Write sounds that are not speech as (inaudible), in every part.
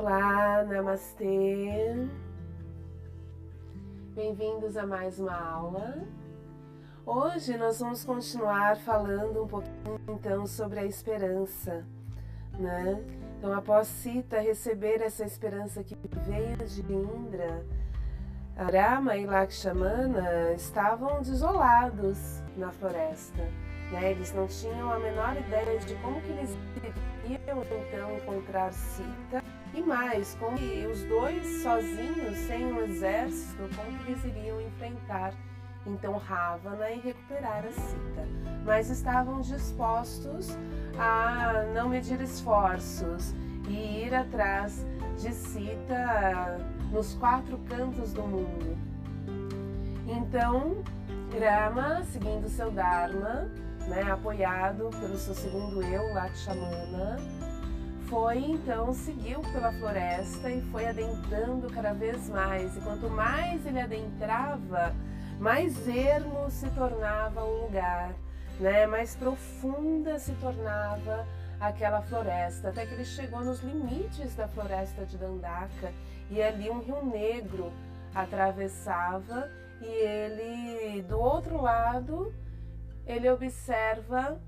Olá, Namastê. Bem-vindos a mais uma aula. Hoje nós vamos continuar falando um pouquinho então sobre a esperança, né? Então, após Sita receber essa esperança que veio de Indra, Rama e Lakshmana estavam desolados na floresta. Né? Eles não tinham a menor ideia de como que eles iriam então encontrar Sita e mais, como os dois sozinhos, sem um exército, como que eles iriam enfrentar então Ravana e recuperar a Sita. Mas estavam dispostos a não medir esforços e ir atrás de Sita nos quatro cantos do mundo. Então, Rama, seguindo seu Dharma, né, apoiado pelo seu segundo eu, Lakshmana, foi então, seguiu pela floresta e foi adentrando cada vez mais. E quanto mais ele adentrava, mais ermo se tornava o lugar, né? mais profunda se tornava aquela floresta, até que ele chegou nos limites da floresta de Dandaka e ali um rio negro atravessava e ele do outro lado ele observa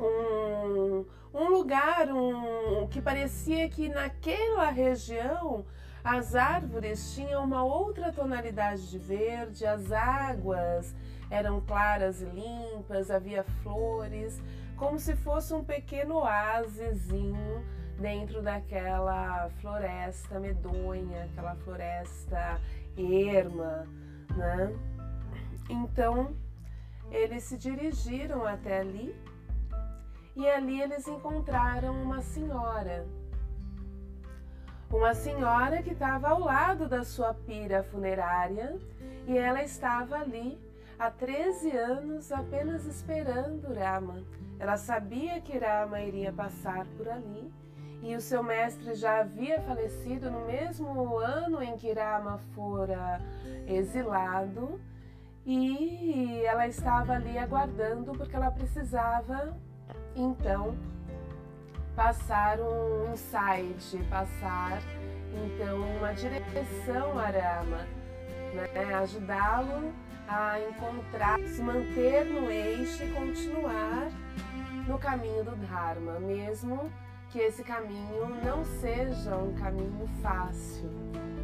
um, um lugar um, que parecia que naquela região as árvores tinham uma outra tonalidade de verde, as águas eram claras e limpas, havia flores, como se fosse um pequeno oásisinho dentro daquela floresta medonha, aquela floresta erma, né? Então, eles se dirigiram até ali e ali eles encontraram uma senhora. Uma senhora que estava ao lado da sua pira funerária e ela estava ali há 13 anos apenas esperando Rama. Ela sabia que Rama iria passar por ali e o seu mestre já havia falecido no mesmo ano em que Rama fora exilado e ela estava ali aguardando porque ela precisava então passar um insight, passar então uma direção a Rama, né? ajudá-lo a encontrar, se manter no eixo e continuar no caminho do Dharma, mesmo que esse caminho não seja um caminho fácil,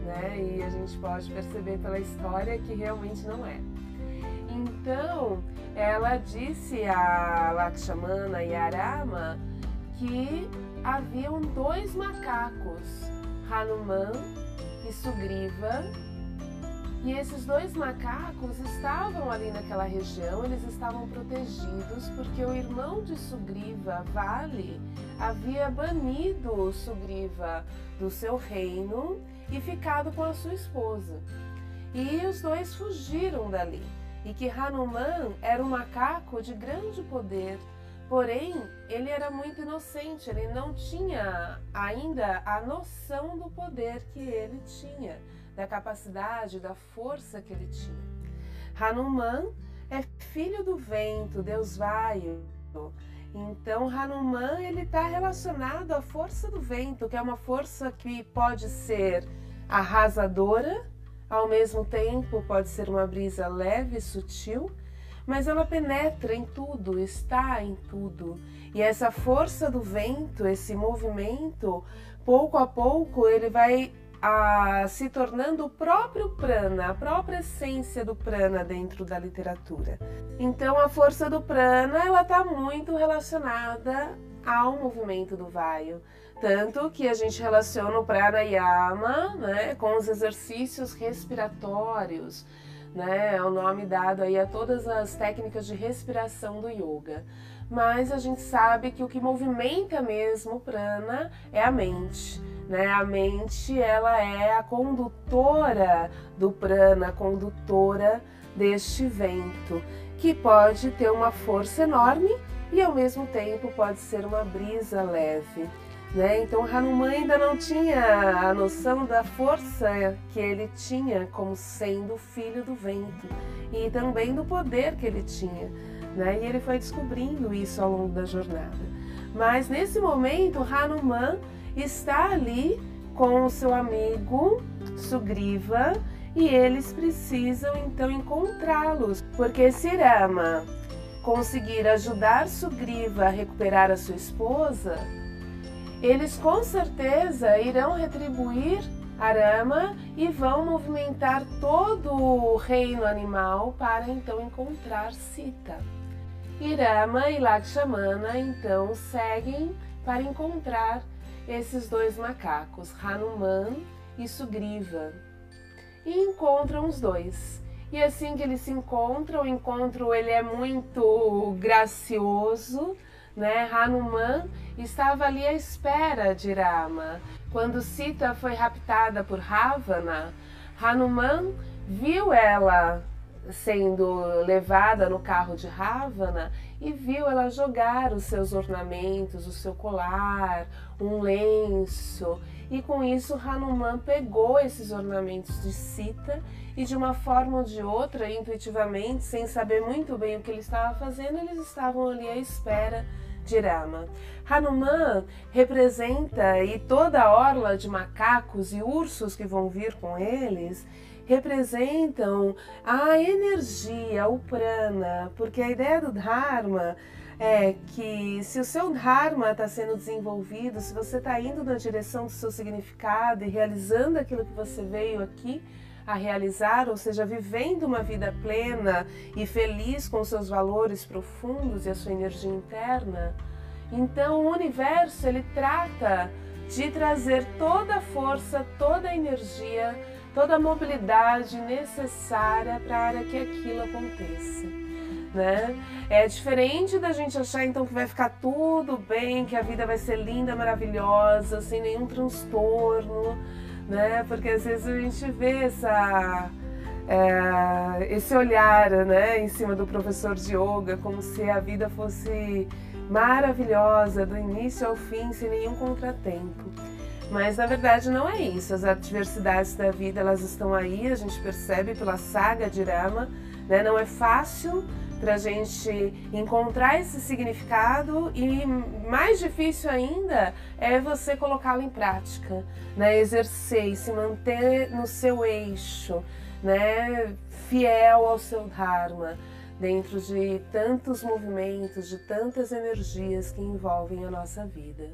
né? E a gente pode perceber pela história que realmente não é. Então, ela disse a Lakshmana e Arama que haviam dois macacos, Hanuman e Sugriva, e esses dois macacos estavam ali naquela região, eles estavam protegidos porque o irmão de Sugriva, Vale, havia banido Sugriva do seu reino e ficado com a sua esposa. E os dois fugiram dali e que Hanuman era um macaco de grande poder, porém ele era muito inocente, ele não tinha ainda a noção do poder que ele tinha, da capacidade, da força que ele tinha. Hanuman é filho do vento, Deus vaio. Então Hanuman ele está relacionado à força do vento, que é uma força que pode ser arrasadora ao mesmo tempo, pode ser uma brisa leve e sutil, mas ela penetra em tudo, está em tudo. E essa força do vento, esse movimento, pouco a pouco ele vai a, se tornando o próprio prana, a própria essência do prana dentro da literatura. Então a força do prana ela está muito relacionada ao movimento do vaio. Tanto que a gente relaciona o pranayama né, com os exercícios respiratórios, né, é o nome dado aí a todas as técnicas de respiração do yoga. Mas a gente sabe que o que movimenta mesmo o prana é a mente. Né? A mente ela é a condutora do prana, condutora deste vento, que pode ter uma força enorme e ao mesmo tempo pode ser uma brisa leve. Né? Então Hanuman ainda não tinha a noção da força que ele tinha como sendo filho do vento e também do poder que ele tinha. Né? E ele foi descobrindo isso ao longo da jornada. Mas nesse momento, Hanuman está ali com o seu amigo Sugriva e eles precisam então encontrá-los, porque se Rama conseguir ajudar Sugriva a recuperar a sua esposa, eles com certeza irão retribuir Arama e vão movimentar todo o reino animal para então encontrar Sita. Irama e Lakshmana então seguem para encontrar esses dois macacos, Hanuman e Sugriva, e encontram os dois. E assim que eles se encontram, o encontro ele é muito gracioso, né? Hanuman estava ali à espera de Rama. Quando Sita foi raptada por Ravana, Hanuman viu ela sendo levada no carro de Ravana e viu ela jogar os seus ornamentos, o seu colar, um lenço. E com isso Hanuman pegou esses ornamentos de Sita e de uma forma ou de outra, intuitivamente, sem saber muito bem o que ele estava fazendo, eles estavam ali à espera de Rama. Hanuman representa e toda a orla de macacos e ursos que vão vir com eles representam a energia, o prana, porque a ideia do Dharma é que se o seu Dharma está sendo desenvolvido, se você está indo na direção do seu significado e realizando aquilo que você veio aqui a realizar, ou seja, vivendo uma vida plena e feliz com seus valores profundos e a sua energia interna, então o universo ele trata de trazer toda a força, toda a energia toda a mobilidade necessária para que aquilo aconteça. Né? É diferente da gente achar então que vai ficar tudo bem, que a vida vai ser linda, maravilhosa, sem nenhum transtorno, né? Porque às vezes a gente vê essa é, esse olhar, né, em cima do professor de yoga, como se a vida fosse maravilhosa do início ao fim, sem nenhum contratempo. Mas na verdade não é isso. As adversidades da vida elas estão aí, a gente percebe pela saga de Rama, né? Não é fácil para a gente encontrar esse significado e mais difícil ainda é você colocá-lo em prática, né? Exercer se manter no seu eixo, né? Fiel ao seu dharma dentro de tantos movimentos, de tantas energias que envolvem a nossa vida.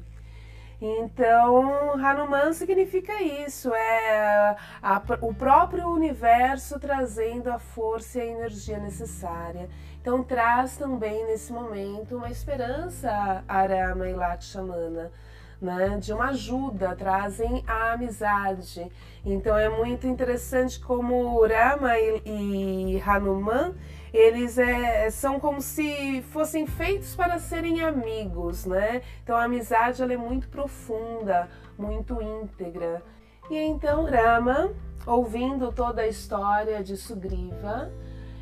Então, Hanuman significa isso, é a, o próprio universo trazendo a força e a energia necessária. Então, traz também nesse momento uma esperança Arama e Lakshmana. Né, de uma ajuda, trazem a amizade. Então é muito interessante como Rama e, e Hanuman eles é, são como se fossem feitos para serem amigos, né? Então a amizade ela é muito profunda, muito íntegra. E então Rama, ouvindo toda a história de Sugriva,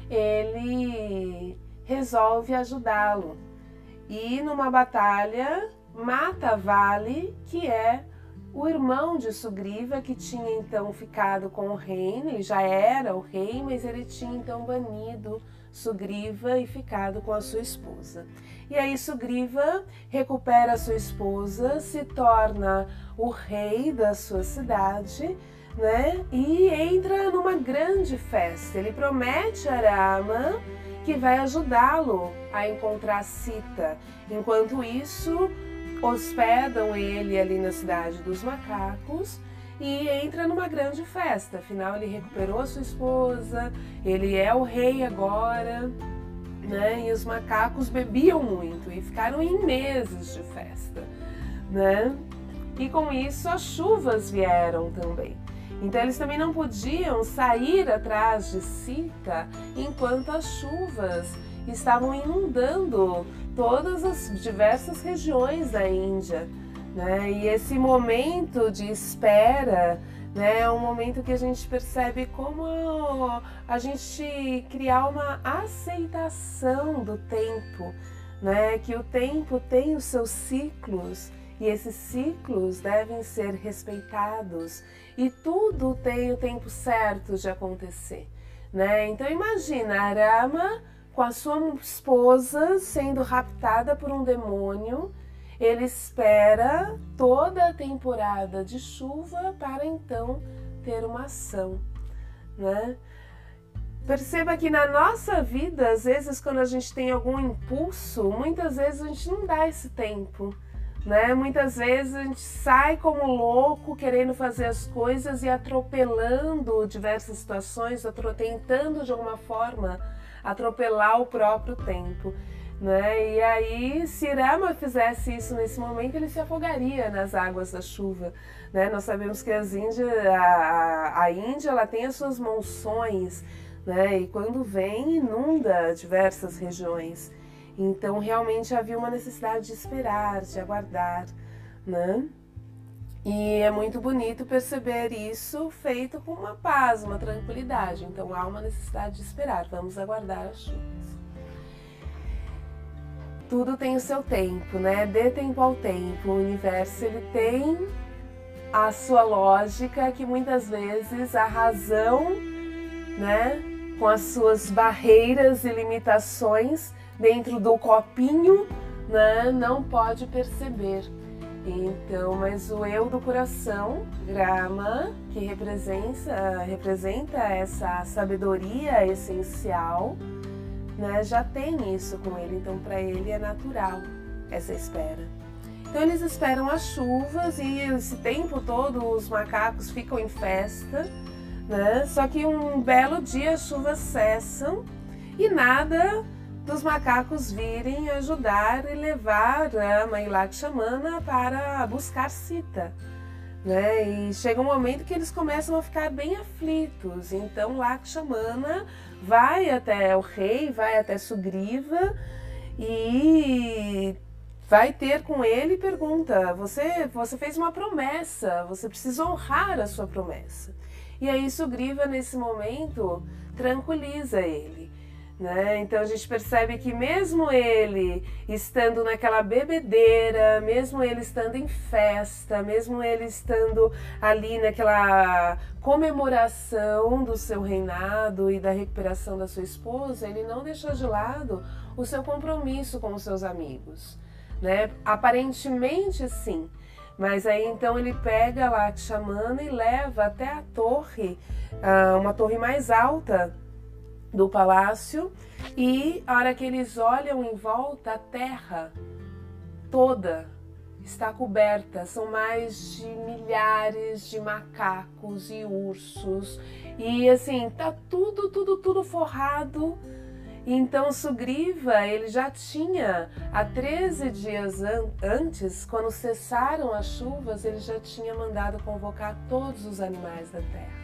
ele resolve ajudá-lo. E numa batalha mata Vale, que é o irmão de Sugriva, que tinha então ficado com o reino, ele já era o rei, mas ele tinha então banido Sugriva e ficado com a sua esposa. E aí Sugriva recupera sua esposa, se torna o rei da sua cidade, né? E entra numa grande festa. Ele promete a Rama que vai ajudá-lo a encontrar Sita. Enquanto isso, hospedam ele ali na cidade dos macacos e entra numa grande festa. Afinal, ele recuperou a sua esposa, ele é o rei agora, né? E os macacos bebiam muito e ficaram em meses de festa, né? E com isso as chuvas vieram também. Então eles também não podiam sair atrás de Sita enquanto as chuvas estavam inundando todas as diversas regiões da Índia. Né? E esse momento de espera né, é um momento que a gente percebe como a gente criar uma aceitação do tempo, né? que o tempo tem os seus ciclos e esses ciclos devem ser respeitados e tudo tem o tempo certo de acontecer. Né? Então imagina a Rama com a sua esposa sendo raptada por um demônio ele espera toda a temporada de chuva para então ter uma ação, né? Perceba que na nossa vida, às vezes, quando a gente tem algum impulso, muitas vezes a gente não dá esse tempo. Né? Muitas vezes a gente sai como louco querendo fazer as coisas e atropelando diversas situações, tentando de alguma forma atropelar o próprio tempo. Né? E aí, se Rama fizesse isso nesse momento, ele se afogaria nas águas da chuva. Né? Nós sabemos que Índia, a, a Índia ela tem as suas monções, né? e quando vem, inunda diversas regiões. Então, realmente havia uma necessidade de esperar, de aguardar, né? E é muito bonito perceber isso feito com uma paz, uma tranquilidade. Então, há uma necessidade de esperar. Vamos aguardar as chuvas. Tudo tem o seu tempo, né? Dê tempo ao tempo. O universo ele tem a sua lógica que muitas vezes a razão, né, com as suas barreiras e limitações, dentro do copinho, né, não pode perceber. Então, mas o eu do coração, grama, que representa, representa essa sabedoria essencial, né, já tem isso com ele. Então, para ele é natural essa espera. Então, eles esperam as chuvas e esse tempo todo os macacos ficam em festa, né? Só que um belo dia as chuvas cessam e nada dos macacos virem ajudar e levar a mãe Lakshmana para buscar Sita. Né? E chega um momento que eles começam a ficar bem aflitos. Então Lakshmana vai até o rei, vai até Sugriva e vai ter com ele e pergunta: você, você fez uma promessa, você precisa honrar a sua promessa. E aí Sugriva, nesse momento, tranquiliza ele. Né? Então a gente percebe que mesmo ele estando naquela bebedeira, mesmo ele estando em festa, mesmo ele estando ali naquela comemoração do seu reinado e da recuperação da sua esposa, ele não deixou de lado o seu compromisso com os seus amigos. Né? Aparentemente sim, mas aí então ele pega lá Xamana e leva até a torre, ah, uma torre mais alta do palácio e a hora que eles olham em volta, a terra toda está coberta. São mais de milhares de macacos e ursos e assim tá tudo, tudo, tudo forrado. Então Sugriva ele já tinha há 13 dias an antes, quando cessaram as chuvas, ele já tinha mandado convocar todos os animais da terra.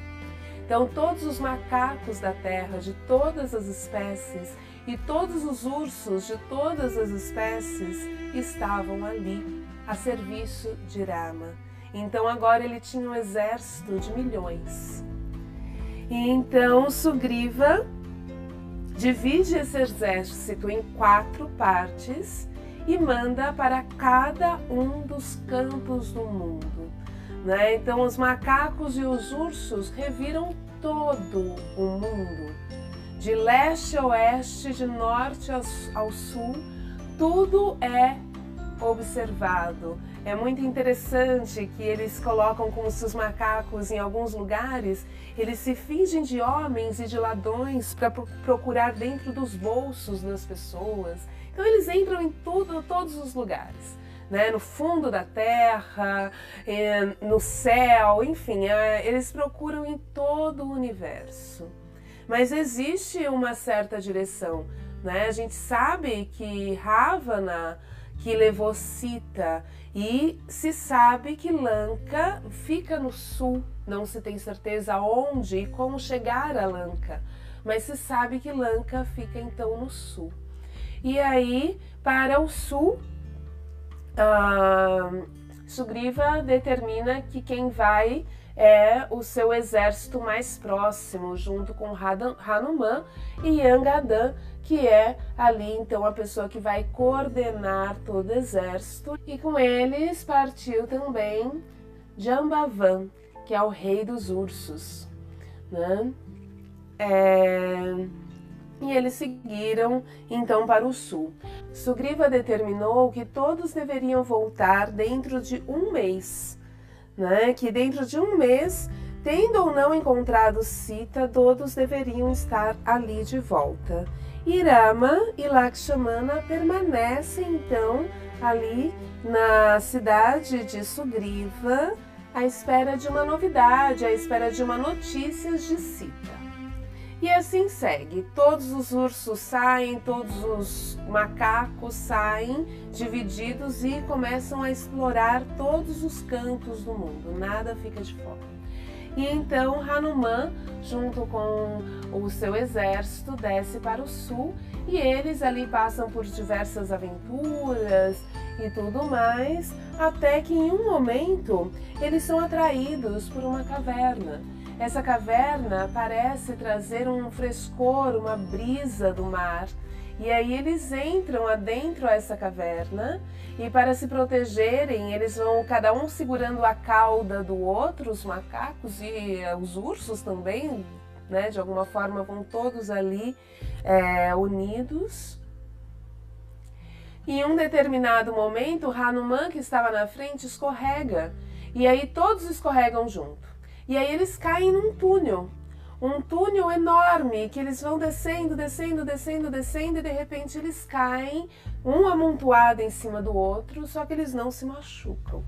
Então, todos os macacos da terra, de todas as espécies, e todos os ursos de todas as espécies estavam ali, a serviço de Rama. Então, agora ele tinha um exército de milhões. E então, Sugriva divide esse exército em quatro partes e manda para cada um dos campos do mundo. Né? Então, os macacos e os ursos reviram todo o mundo, de leste a oeste, de norte ao sul, tudo é observado. É muito interessante que eles colocam como se os macacos em alguns lugares, eles se fingem de homens e de ladrões para procurar dentro dos bolsos das pessoas. Então eles entram em tudo, todos os lugares né, no fundo da terra, no céu, enfim, é, eles procuram em todo o universo. Mas existe uma certa direção, né? A gente sabe que Ravana que levou Sita e se sabe que Lanka fica no sul, não se tem certeza onde e como chegar a Lanka, mas se sabe que Lanka fica então no sul. E aí, para o sul, uh, Sugriva determina que quem vai é o seu exército mais próximo, junto com Hanuman e Yangadan, que é ali então a pessoa que vai coordenar todo o exército. E com eles partiu também Jambavan, que é o rei dos ursos. Né? É... E eles seguiram então para o sul. Sugriva determinou que todos deveriam voltar dentro de um mês, né? Que dentro de um mês, tendo ou não encontrado Sita, todos deveriam estar ali de volta. Irama e Lakshmana permanecem então ali na cidade de Sugriva, à espera de uma novidade, à espera de uma notícia de Sita. E assim segue. Todos os ursos saem, todos os macacos saem divididos e começam a explorar todos os cantos do mundo. Nada fica de fora. E então Hanuman, junto com o seu exército, desce para o sul e eles ali passam por diversas aventuras e tudo mais, até que em um momento eles são atraídos por uma caverna. Essa caverna parece trazer um frescor, uma brisa do mar. E aí eles entram adentro essa caverna e para se protegerem, eles vão cada um segurando a cauda do outro, os macacos e os ursos também, né? De alguma forma vão todos ali é, unidos. Em um determinado momento, Hanuman, que estava na frente, escorrega. E aí todos escorregam junto. E aí eles caem num túnel, um túnel enorme que eles vão descendo, descendo, descendo, descendo e de repente eles caem, um amontoado em cima do outro, só que eles não se machucam.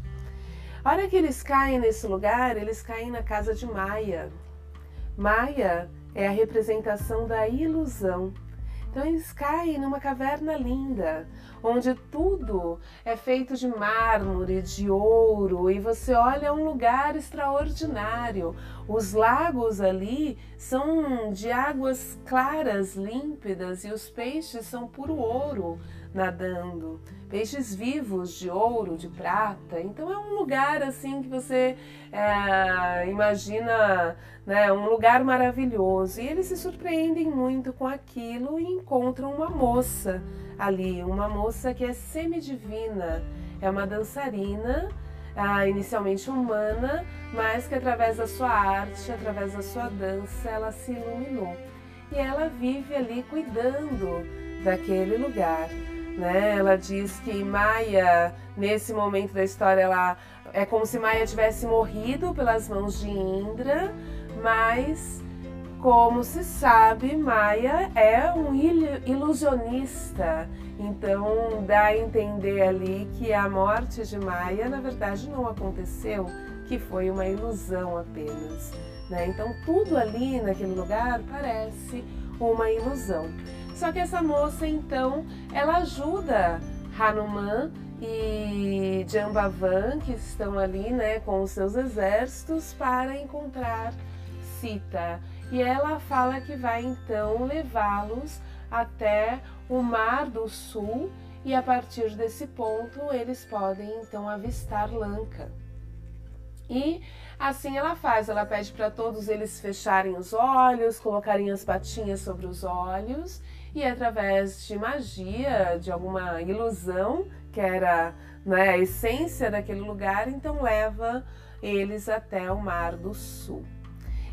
A hora que eles caem nesse lugar, eles caem na casa de Maia. Maia é a representação da ilusão. Então eles caem numa caverna linda, onde tudo é feito de mármore, de ouro, e você olha é um lugar extraordinário. Os lagos ali são de águas claras, límpidas, e os peixes são puro ouro nadando. Peixes vivos de ouro, de prata. Então é um lugar assim que você é, imagina, né, um lugar maravilhoso. E eles se surpreendem muito com aquilo e encontram uma moça ali, uma moça que é semidivina, é uma dançarina. Ah, inicialmente humana, mas que através da sua arte, através da sua dança, ela se iluminou. E ela vive ali cuidando daquele lugar. Né? Ela diz que Maia, nesse momento da história, ela é como se Maia tivesse morrido pelas mãos de Indra, mas como se sabe, Maia é um ilusionista. Então dá a entender ali que a morte de Maia, na verdade, não aconteceu, que foi uma ilusão apenas. Né? Então tudo ali naquele lugar parece uma ilusão. Só que essa moça, então, ela ajuda Hanuman e Jambavan, que estão ali, né, com os seus exércitos, para encontrar Sita. E ela fala que vai então levá-los até o Mar do Sul e a partir desse ponto eles podem então avistar Lanka. E assim ela faz, ela pede para todos eles fecharem os olhos, colocarem as patinhas sobre os olhos e através de magia, de alguma ilusão, que era né, a essência daquele lugar, então leva eles até o Mar do Sul.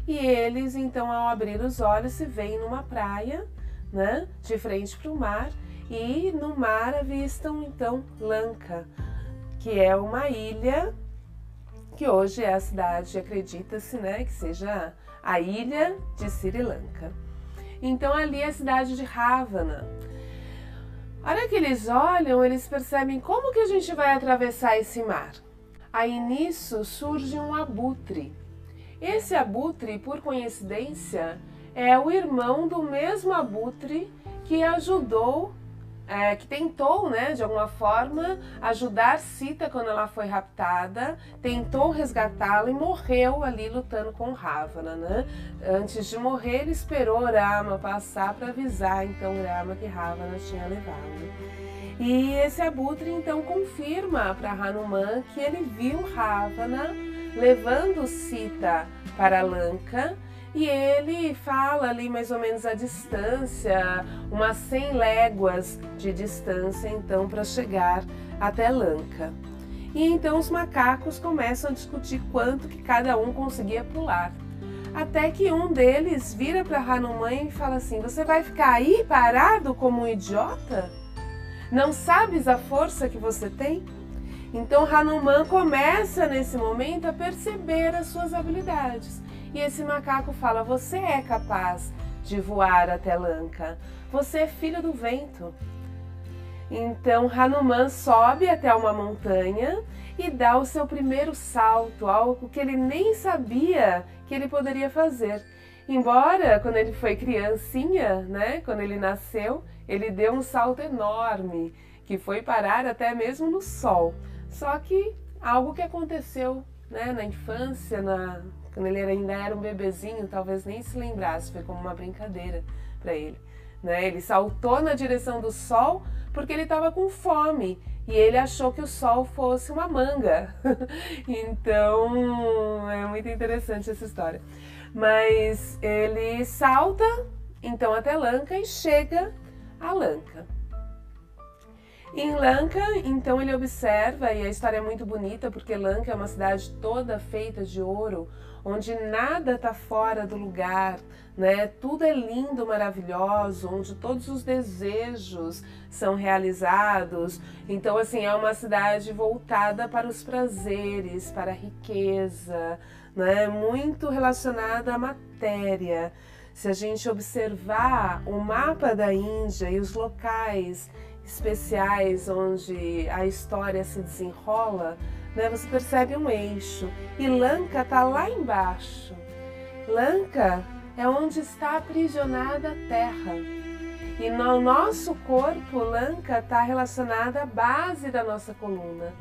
E eles, então, ao abrir os olhos, se veem numa praia, né, de frente para o mar, e no mar avistam, então, Lanka, que é uma ilha que hoje é a cidade, acredita-se, né, que seja a ilha de Sri Lanka. Então ali é a cidade de Ravana. A hora que eles olham, eles percebem como que a gente vai atravessar esse mar. Aí nisso surge um abutre. Esse abutre, por coincidência, é o irmão do mesmo abutre que ajudou é, que tentou, né, de alguma forma, ajudar Sita quando ela foi raptada, tentou resgatá-la e morreu ali lutando com Ravana, né? Antes de morrer, ele esperou Rama passar para avisar então Rama que Ravana tinha levado. E esse abutre então confirma para Hanuman que ele viu Ravana levando Sita para Lanka e ele fala ali mais ou menos a distância, umas 100 léguas de distância, então, para chegar até Lanka. E então os macacos começam a discutir quanto que cada um conseguia pular. até que um deles vira para Hanuman e fala assim: Você vai ficar aí parado como um idiota? Não sabes a força que você tem? Então Hanuman começa nesse momento a perceber as suas habilidades. E esse macaco fala: Você é capaz de voar até Lanka. Você é filho do vento. Então Hanuman sobe até uma montanha e dá o seu primeiro salto, algo que ele nem sabia que ele poderia fazer. Embora quando ele foi criancinha, né, quando ele nasceu, ele deu um salto enorme, que foi parar até mesmo no sol. Só que algo que aconteceu, né, na infância, na quando ele ainda era um bebezinho, talvez nem se lembrasse, foi como uma brincadeira para ele. Né? Ele saltou na direção do sol porque ele estava com fome e ele achou que o sol fosse uma manga. (laughs) então é muito interessante essa história. Mas ele salta então até Lanka e chega a Lanka. Em Lanka, então ele observa, e a história é muito bonita, porque Lanka é uma cidade toda feita de ouro, onde nada está fora do lugar, né? Tudo é lindo, maravilhoso, onde todos os desejos são realizados. Então, assim, é uma cidade voltada para os prazeres, para a riqueza, né? Muito relacionada à matéria. Se a gente observar o mapa da Índia e os locais especiais onde a história se desenrola, né, você percebe um eixo. E Lanka está lá embaixo. Lanka é onde está aprisionada a terra. E no nosso corpo, Lanka está relacionada à base da nossa coluna.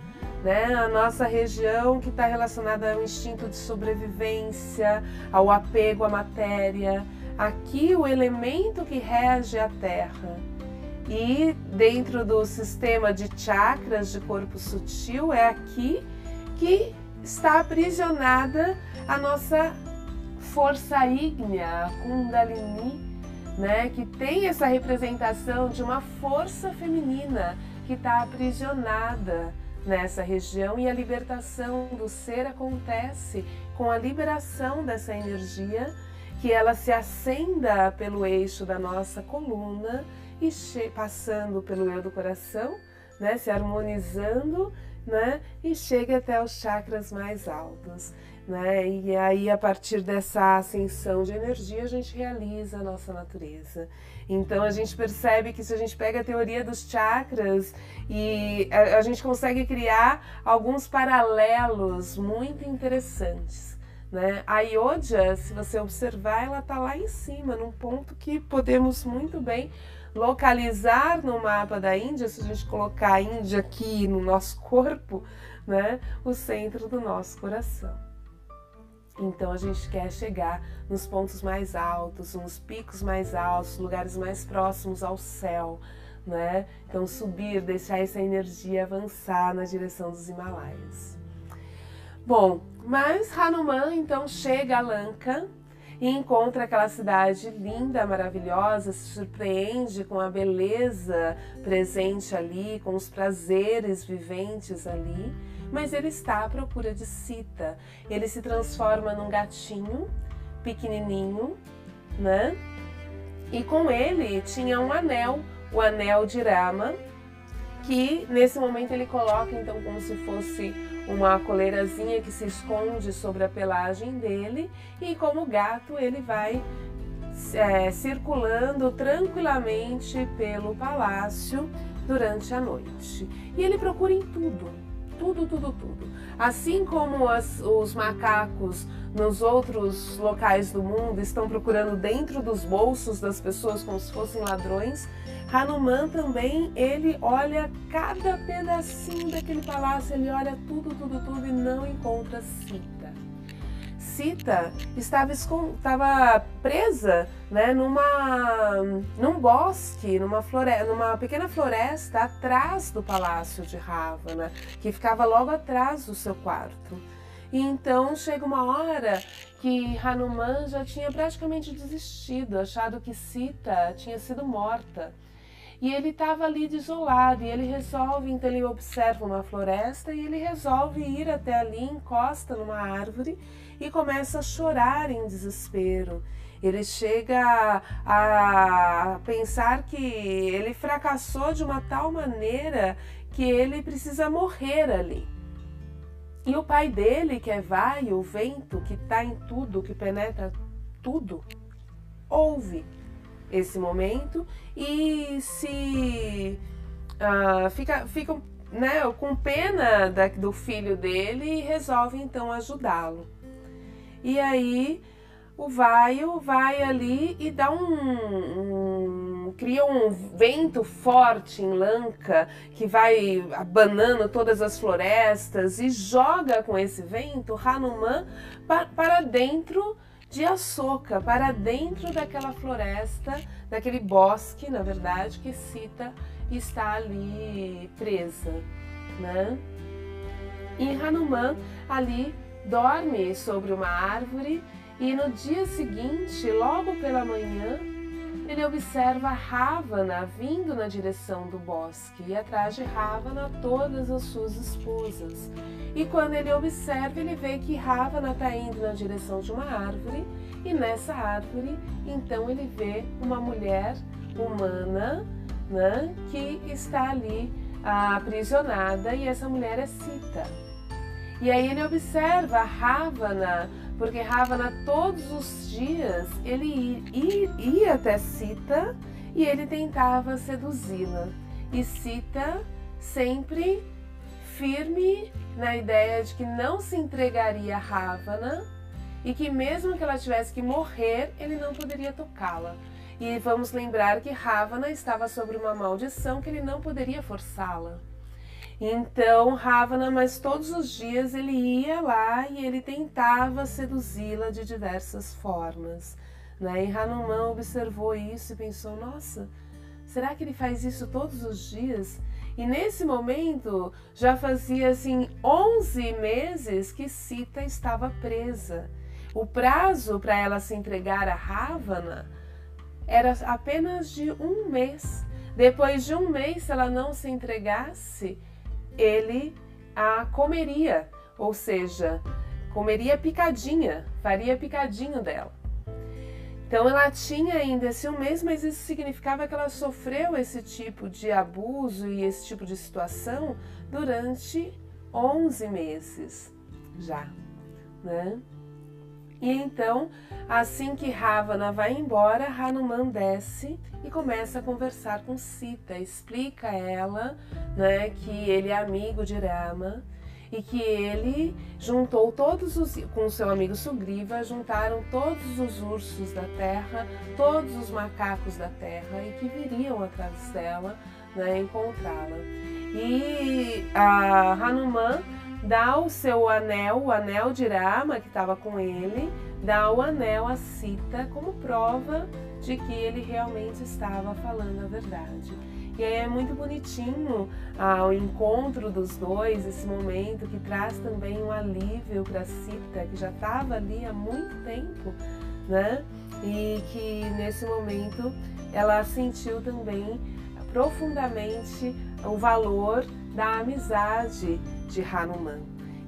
Né? A nossa região que está relacionada ao instinto de sobrevivência, ao apego à matéria. Aqui o elemento que rege a terra. E dentro do sistema de chakras de corpo sutil, é aqui que está aprisionada a nossa força ígnea, a Kundalini, né, que tem essa representação de uma força feminina que está aprisionada nessa região. E a libertação do ser acontece com a liberação dessa energia que ela se acenda pelo eixo da nossa coluna e passando pelo eu do coração, né, se harmonizando, né, e chega até os chakras mais altos. Né? E aí, a partir dessa ascensão de energia, a gente realiza a nossa natureza. Então, a gente percebe que se a gente pega a teoria dos chakras e a, a gente consegue criar alguns paralelos muito interessantes. Né? A Iodia, se você observar, ela está lá em cima, num ponto que podemos muito bem localizar no mapa da Índia, se a gente colocar a Índia aqui no nosso corpo, né, o centro do nosso coração. Então a gente quer chegar nos pontos mais altos, nos picos mais altos, lugares mais próximos ao céu, né? Então subir, deixar essa energia avançar na direção dos Himalaias. Bom, mas Hanuman então chega a Lanka e encontra aquela cidade linda, maravilhosa, se surpreende com a beleza presente ali, com os prazeres viventes ali, mas ele está à procura de Sita. Ele se transforma num gatinho pequenininho, né? E com ele tinha um anel, o anel de Rama, que nesse momento ele coloca então como se fosse uma coleirazinha que se esconde sobre a pelagem dele e como gato ele vai é, circulando tranquilamente pelo palácio durante a noite. E ele procura em tudo, tudo, tudo, tudo. Assim como as, os macacos nos outros locais do mundo estão procurando dentro dos bolsos das pessoas como se fossem ladrões, Hanuman também, ele olha cada pedacinho daquele palácio, ele olha tudo, tudo, tudo e não encontra Sita. Sita estava, estava presa né, numa, num bosque, numa, floresta, numa pequena floresta atrás do palácio de Ravana, que ficava logo atrás do seu quarto. E então chega uma hora que Hanuman já tinha praticamente desistido, achado que Sita tinha sido morta. E ele estava ali desolado e ele resolve, então ele observa uma floresta e ele resolve ir até ali, encosta numa árvore e começa a chorar em desespero. Ele chega a pensar que ele fracassou de uma tal maneira que ele precisa morrer ali. E o pai dele, que é vai, o vento, que está em tudo, que penetra tudo, ouve esse momento e se uh, fica, fica né, com pena da, do filho dele e resolve então ajudá-lo. E aí o vaio vai ali e dá um, um, cria um vento forte em Lanka que vai abanando todas as florestas e joga com esse vento Hanuman pa, para dentro de Ashoka, para dentro daquela floresta, daquele bosque, na verdade, que Sita está ali presa, né? E Hanuman ali dorme sobre uma árvore e no dia seguinte, logo pela manhã, ele observa Ravana vindo na direção do bosque e atrás de Ravana todas as suas esposas. E quando ele observa, ele vê que Ravana está indo na direção de uma árvore e nessa árvore, então ele vê uma mulher humana né, que está ali aprisionada e essa mulher é Sita. E aí ele observa Ravana porque Ravana todos os dias ele ia, até Sita e ele tentava seduzi-la. E Sita sempre firme na ideia de que não se entregaria a Ravana e que mesmo que ela tivesse que morrer, ele não poderia tocá-la. E vamos lembrar que Ravana estava sobre uma maldição que ele não poderia forçá-la. Então Ravana, mas todos os dias ele ia lá e ele tentava seduzi-la de diversas formas. Né? E Hanuman observou isso e pensou: nossa, será que ele faz isso todos os dias? E nesse momento já fazia assim 11 meses que Sita estava presa. O prazo para ela se entregar a Ravana era apenas de um mês. Depois de um mês, se ela não se entregasse, ele a comeria, ou seja, comeria picadinha, faria picadinho dela. Então ela tinha ainda esse um mês, mas isso significava que ela sofreu esse tipo de abuso e esse tipo de situação durante 11 meses já, né? E então, assim que Ravana vai embora, Hanuman desce e começa a conversar com Sita, explica a ela né, que ele é amigo de Rama e que ele juntou todos os com seu amigo Sugriva, juntaram todos os ursos da terra, todos os macacos da terra e que viriam atrás dela né, encontrá-la. E a Hanuman dá o seu anel, o anel de Rama que estava com ele, dá o anel a Sita como prova de que ele realmente estava falando a verdade. E aí é muito bonitinho ah, o encontro dos dois, esse momento que traz também um alívio para Sita, que já estava ali há muito tempo, né? E que nesse momento ela sentiu também profundamente o valor da amizade de Hanuman.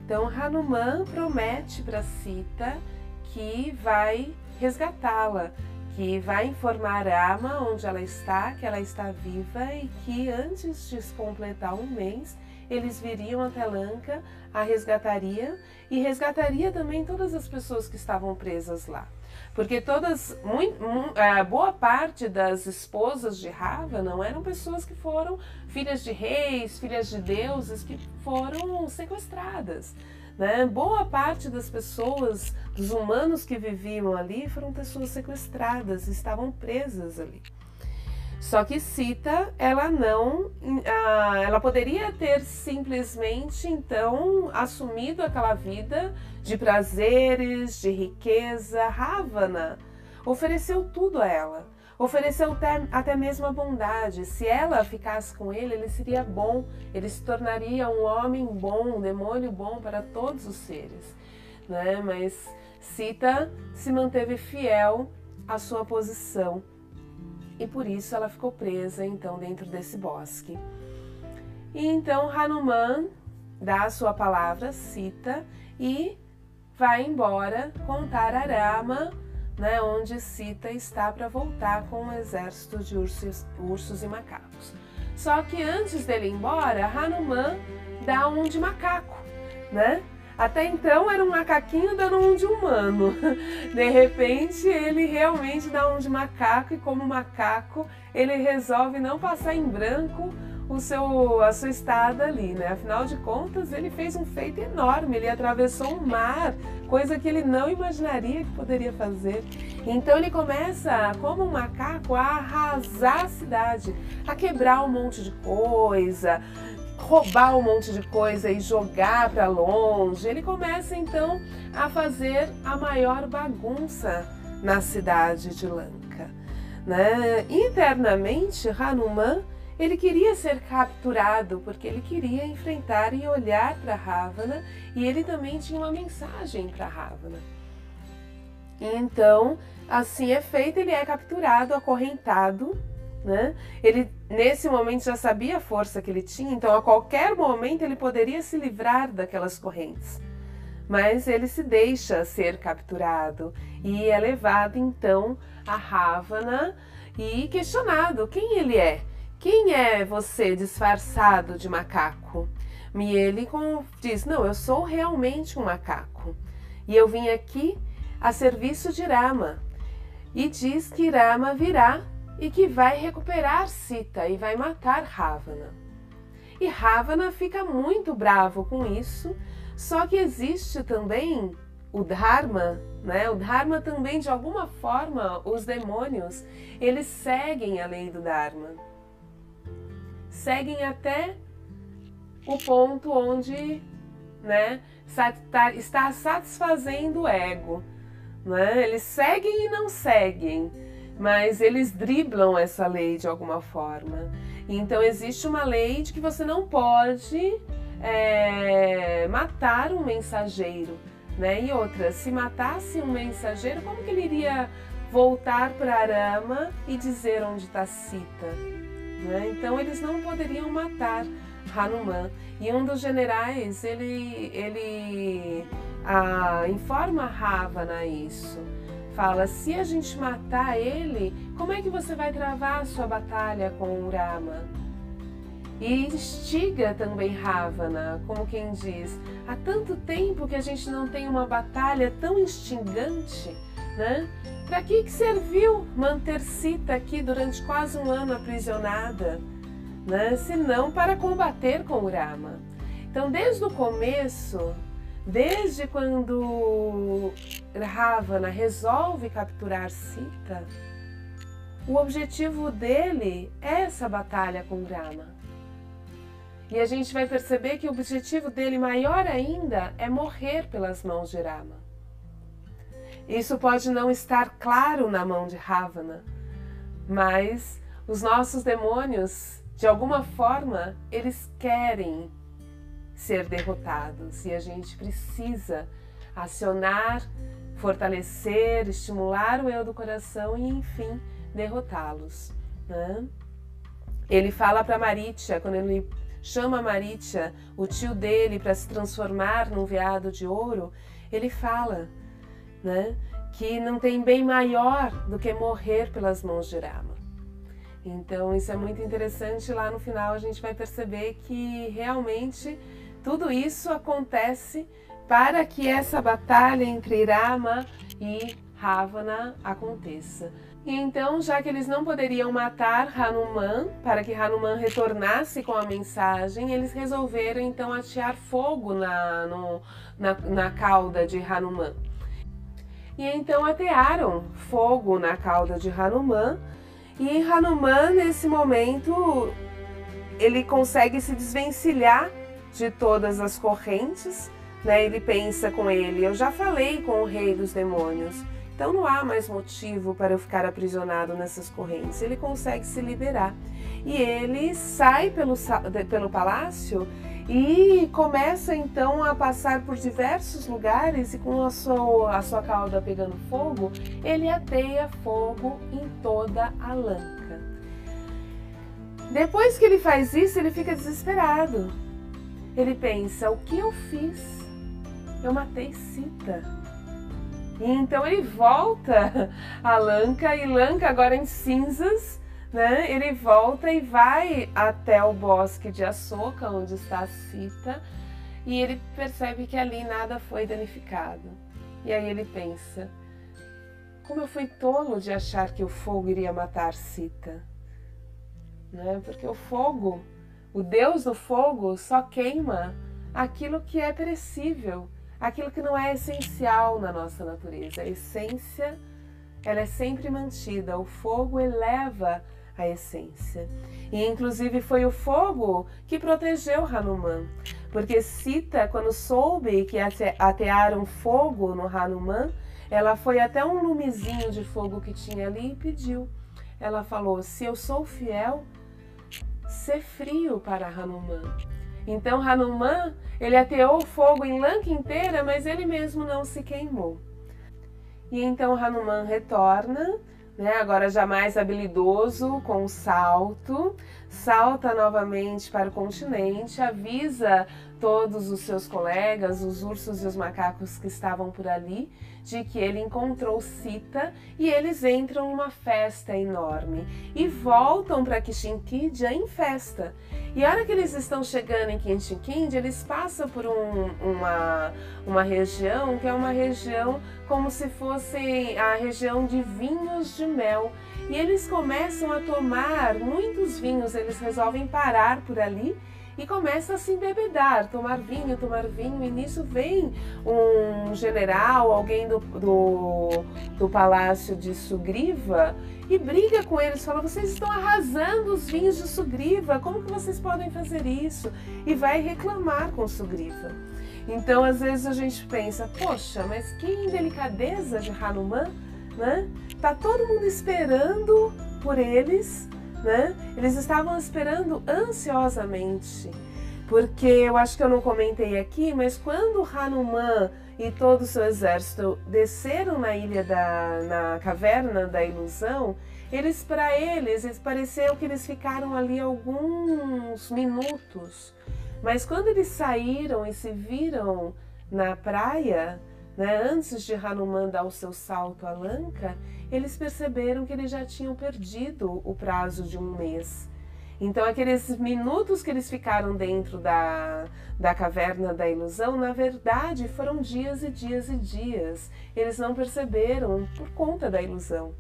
Então Hanuman promete para Sita que vai resgatá-la, que vai informar Rama onde ela está, que ela está viva e que antes de completar um mês eles viriam até Lanka, a resgataria e resgataria também todas as pessoas que estavam presas lá. Porque todas, muito, a boa parte das esposas de Rava não eram pessoas que foram filhas de reis, filhas de deuses, que foram sequestradas. Né? Boa parte das pessoas, dos humanos que viviam ali, foram pessoas sequestradas, estavam presas ali. Só que Sita, ela não, ela poderia ter simplesmente então assumido aquela vida de prazeres, de riqueza. Ravana ofereceu tudo a ela, ofereceu até, mesmo a bondade. Se ela ficasse com ele, ele seria bom, ele se tornaria um homem bom, um demônio bom para todos os seres. Né? Mas Sita se manteve fiel à sua posição e por isso ela ficou presa então dentro desse bosque. E então Hanuman dá a sua palavra, cita e vai embora contar a Rama, né, onde Sita está para voltar com um exército de ursos, ursos e macacos. Só que antes dele ir embora, Hanuman dá um de macaco, né? Até então era um macaquinho dando um de humano. (laughs) De repente ele realmente dá um de macaco e como macaco ele resolve não passar em branco o seu, a sua estada ali, né? Afinal de contas, ele fez um feito enorme, ele atravessou um mar, coisa que ele não imaginaria que poderia fazer. Então ele começa, como um macaco, a arrasar a cidade, a quebrar um monte de coisa, roubar um monte de coisa e jogar para longe. Ele começa então a fazer a maior bagunça na cidade de Lanka. Né? Internamente, Hanuman ele queria ser capturado porque ele queria enfrentar e olhar para Ravana e ele também tinha uma mensagem para Ravana. Então, assim é feito, ele é capturado, acorrentado, né? Ele nesse momento já sabia a força que ele tinha, então a qualquer momento ele poderia se livrar daquelas correntes. Mas ele se deixa ser capturado e é levado então a Ravana e questionado quem ele é. Quem é você disfarçado de macaco? E ele diz: Não, eu sou realmente um macaco. E eu vim aqui a serviço de Rama. E diz que Rama virá e que vai recuperar Sita e vai matar Ravana. E Ravana fica muito bravo com isso, só que existe também o Dharma, né? O Dharma também, de alguma forma, os demônios, eles seguem a lei do Dharma seguem até o ponto onde né, tá, está satisfazendo o ego. Né? Eles seguem e não seguem, mas eles driblam essa lei de alguma forma. Então existe uma lei de que você não pode é, matar um mensageiro. Né? E outra, se matasse um mensageiro, como que ele iria voltar para Arama e dizer onde está Sita? Né? Então eles não poderiam matar Hanuman. E um dos generais ele, ele ah, informa Ravana isso. Fala: se a gente matar ele, como é que você vai travar a sua batalha com o Rama? E instiga também Ravana, como quem diz: há tanto tempo que a gente não tem uma batalha tão instigante, né? Para que, que serviu manter Sita aqui durante quase um ano aprisionada? Né? Se não para combater com Rama. Então, desde o começo, desde quando Ravana resolve capturar Sita, o objetivo dele é essa batalha com Rama. E a gente vai perceber que o objetivo dele maior ainda é morrer pelas mãos de Rama. Isso pode não estar claro na mão de Ravana, mas os nossos demônios, de alguma forma, eles querem ser derrotados e a gente precisa acionar, fortalecer, estimular o eu do coração e, enfim, derrotá-los. Né? Ele fala para Maritya, quando ele chama Maritya, o tio dele, para se transformar num veado de ouro, ele fala né? que não tem bem maior do que morrer pelas mãos de Rama. Então isso é muito interessante. Lá no final a gente vai perceber que realmente tudo isso acontece para que essa batalha entre Rama e Ravana aconteça. E então, já que eles não poderiam matar Hanuman, para que Hanuman retornasse com a mensagem, eles resolveram então atear fogo na, no, na, na cauda de Hanuman. E então atearam fogo na cauda de Hanuman. E Hanuman, nesse momento, ele consegue se desvencilhar de todas as correntes. Né? Ele pensa com ele: Eu já falei com o rei dos demônios. Então não há mais motivo para eu ficar aprisionado nessas correntes. Ele consegue se liberar. E ele sai pelo, pelo palácio e começa então a passar por diversos lugares e com a sua, a sua cauda pegando fogo, ele ateia fogo em toda a Lanka. Depois que ele faz isso, ele fica desesperado. Ele pensa: o que eu fiz? Eu matei Sita. E então ele volta (laughs) a Lanka e Lanka agora em cinzas, né? Ele volta e vai até o bosque de Assoka, onde está Sita, e ele percebe que ali nada foi danificado. E aí ele pensa: como eu fui tolo de achar que o fogo iria matar Sita. Né? Porque o fogo, o Deus do fogo, só queima aquilo que é perecível, aquilo que não é essencial na nossa natureza. A essência, ela é sempre mantida. O fogo eleva a essência. E inclusive foi o fogo que protegeu Hanuman. Porque Sita, quando soube que atearam fogo no Hanuman, ela foi até um lumezinho de fogo que tinha ali e pediu. Ela falou: Se eu sou fiel, ser frio para Hanuman. Então Hanuman, ele ateou fogo em Lanka inteira, mas ele mesmo não se queimou. E então Hanuman retorna, né, agora já mais habilidoso, com o salto, salta novamente para o continente, avisa todos os seus colegas, os ursos e os macacos que estavam por ali, de que ele encontrou Sita e eles entram numa festa enorme e voltam para Kishinkidya em festa. E a hora que eles estão chegando em Kishinkidya, eles passam por um, uma, uma região que é uma região como se fosse a região de vinhos de mel. E eles começam a tomar muitos vinhos, eles resolvem parar por ali e começa a se embebedar, tomar vinho, tomar vinho, e nisso vem um general, alguém do, do, do palácio de Sugriva e briga com eles, fala: vocês estão arrasando os vinhos de Sugriva, como que vocês podem fazer isso? E vai reclamar com Sugriva. Então, às vezes a gente pensa: poxa, mas que indelicadeza de Hanuman, né? Tá todo mundo esperando por eles né? Eles estavam esperando ansiosamente, porque eu acho que eu não comentei aqui, mas quando Hanuman e todo o seu exército desceram na ilha da na caverna da ilusão, eles para eles, eles pareceu que eles ficaram ali alguns minutos. Mas quando eles saíram e se viram na praia, né, antes de Hanuman dar o seu salto à Lanka, eles perceberam que eles já tinham perdido o prazo de um mês. Então, aqueles minutos que eles ficaram dentro da, da caverna da ilusão, na verdade, foram dias e dias e dias. Eles não perceberam por conta da ilusão.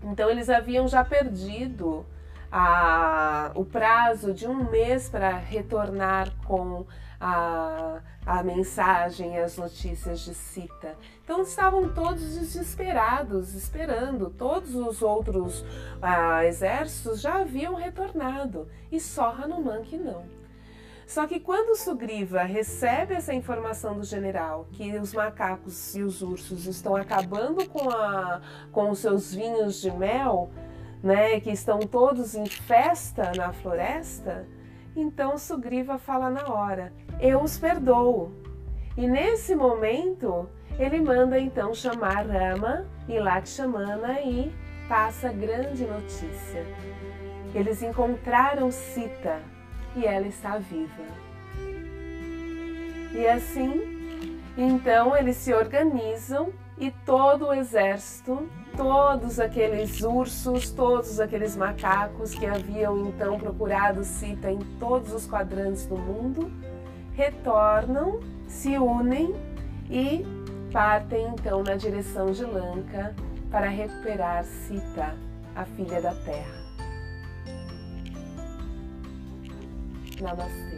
Então, eles haviam já perdido a, o prazo de um mês para retornar com a, a mensagem, as notícias de Sita. Então estavam todos desesperados, esperando. Todos os outros ah, exércitos já haviam retornado e só Hanuman que não. Só que quando Sugriva recebe essa informação do general que os macacos e os ursos estão acabando com, a, com os seus vinhos de mel, né, que estão todos em festa na floresta, então Sugriva fala na hora: Eu os perdoo. E nesse momento, ele manda então chamar Rama e Lakshmana e passa grande notícia. Eles encontraram Sita e ela está viva. E assim, então eles se organizam e todo o exército, todos aqueles ursos, todos aqueles macacos que haviam então procurado Sita em todos os quadrantes do mundo, retornam, se unem e partem então na direção de Lanka para recuperar Sita, a filha da terra. Namastê.